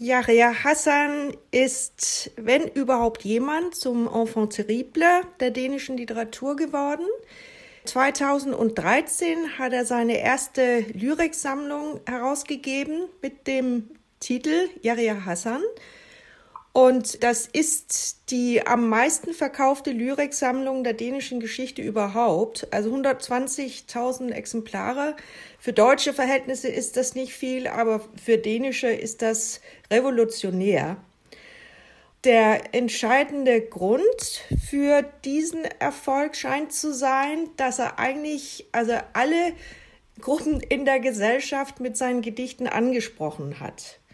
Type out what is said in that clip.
Yahya Hassan ist, wenn überhaupt jemand, zum Enfant terrible der dänischen Literatur geworden. 2013 hat er seine erste Lyriksammlung herausgegeben mit dem Titel Yahya Hassan. Und das ist die am meisten verkaufte Lyriksammlung der dänischen Geschichte überhaupt. Also 120.000 Exemplare. Für deutsche Verhältnisse ist das nicht viel, aber für dänische ist das revolutionär. Der entscheidende Grund für diesen Erfolg scheint zu sein, dass er eigentlich also alle Gruppen in der Gesellschaft mit seinen Gedichten angesprochen hat.